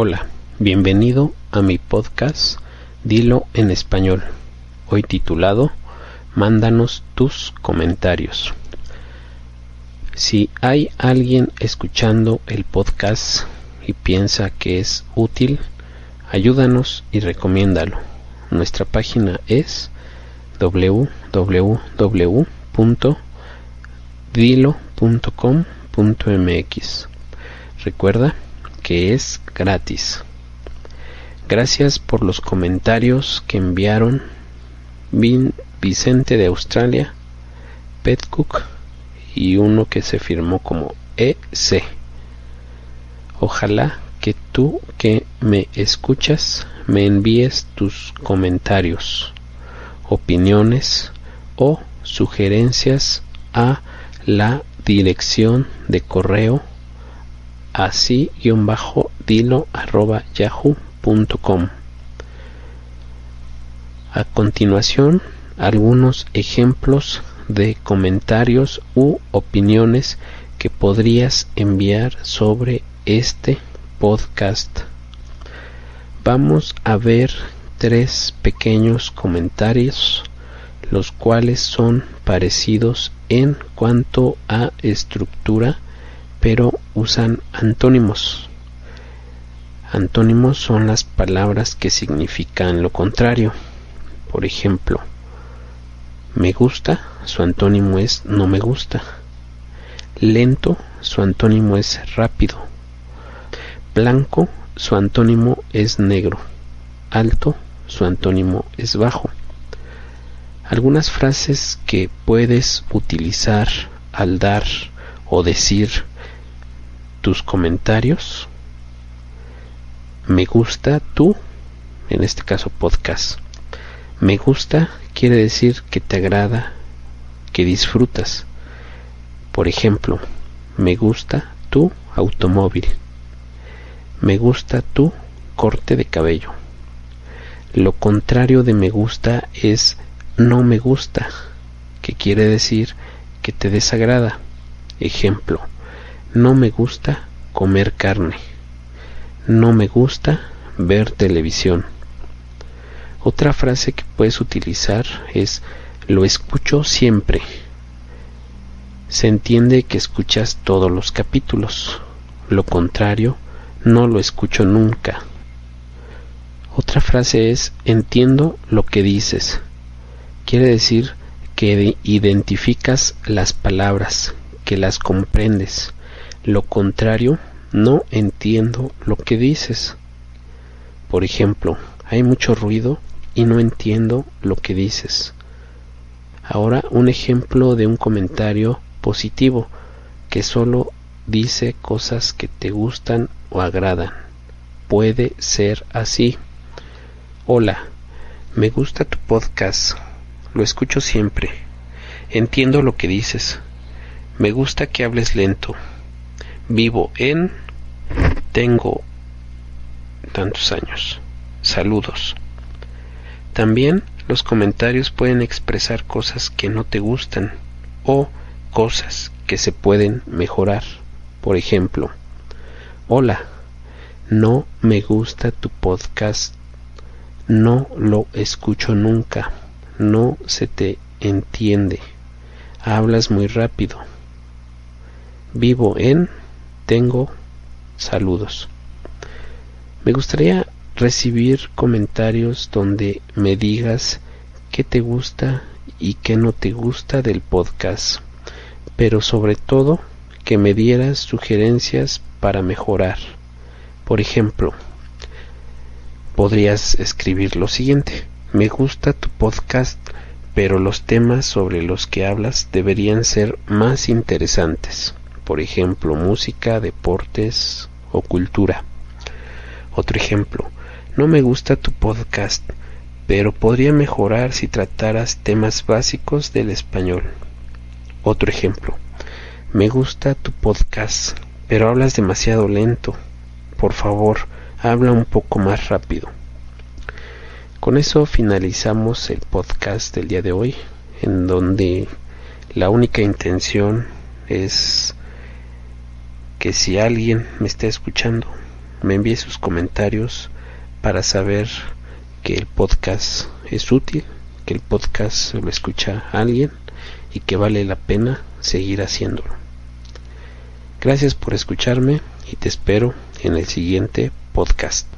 Hola, bienvenido a mi podcast Dilo en español, hoy titulado Mándanos tus comentarios. Si hay alguien escuchando el podcast y piensa que es útil, ayúdanos y recomiéndalo. Nuestra página es www.dilo.com.mx. Recuerda que es gratis. Gracias por los comentarios que enviaron Vin Vicente de Australia, Petcook y uno que se firmó como EC. Ojalá que tú que me escuchas me envíes tus comentarios, opiniones o sugerencias a la dirección de correo así-dilo arroba yahoo.com. A continuación, algunos ejemplos de comentarios u opiniones que podrías enviar sobre este podcast. Vamos a ver tres pequeños comentarios, los cuales son parecidos en cuanto a estructura, pero usan antónimos. Antónimos son las palabras que significan lo contrario. Por ejemplo, me gusta, su antónimo es no me gusta. Lento, su antónimo es rápido. Blanco, su antónimo es negro. Alto, su antónimo es bajo. Algunas frases que puedes utilizar al dar o decir tus comentarios. Me gusta tú, en este caso podcast. Me gusta quiere decir que te agrada, que disfrutas. Por ejemplo, me gusta tu automóvil. Me gusta tu corte de cabello. Lo contrario de me gusta es no me gusta, que quiere decir que te desagrada. Ejemplo, no me gusta comer carne. No me gusta ver televisión. Otra frase que puedes utilizar es lo escucho siempre. Se entiende que escuchas todos los capítulos. Lo contrario, no lo escucho nunca. Otra frase es entiendo lo que dices. Quiere decir que identificas las palabras, que las comprendes. Lo contrario, no entiendo lo que dices. Por ejemplo, hay mucho ruido y no entiendo lo que dices. Ahora un ejemplo de un comentario positivo que solo dice cosas que te gustan o agradan. Puede ser así. Hola, me gusta tu podcast. Lo escucho siempre. Entiendo lo que dices. Me gusta que hables lento. Vivo en... Tengo tantos años. Saludos. También los comentarios pueden expresar cosas que no te gustan o cosas que se pueden mejorar. Por ejemplo, hola, no me gusta tu podcast, no lo escucho nunca, no se te entiende, hablas muy rápido, vivo en, tengo, saludos. Me gustaría recibir comentarios donde me digas qué te gusta y qué no te gusta del podcast, pero sobre todo que me dieras sugerencias para mejorar. Por ejemplo, podrías escribir lo siguiente, me gusta tu podcast, pero los temas sobre los que hablas deberían ser más interesantes, por ejemplo, música, deportes o cultura. Otro ejemplo, no me gusta tu podcast, pero podría mejorar si trataras temas básicos del español. Otro ejemplo. Me gusta tu podcast, pero hablas demasiado lento. Por favor, habla un poco más rápido. Con eso finalizamos el podcast del día de hoy, en donde la única intención es que si alguien me está escuchando me envíe sus comentarios para saber que el podcast es útil, que el podcast lo escucha alguien y que vale la pena seguir haciéndolo. Gracias por escucharme y te espero en el siguiente podcast.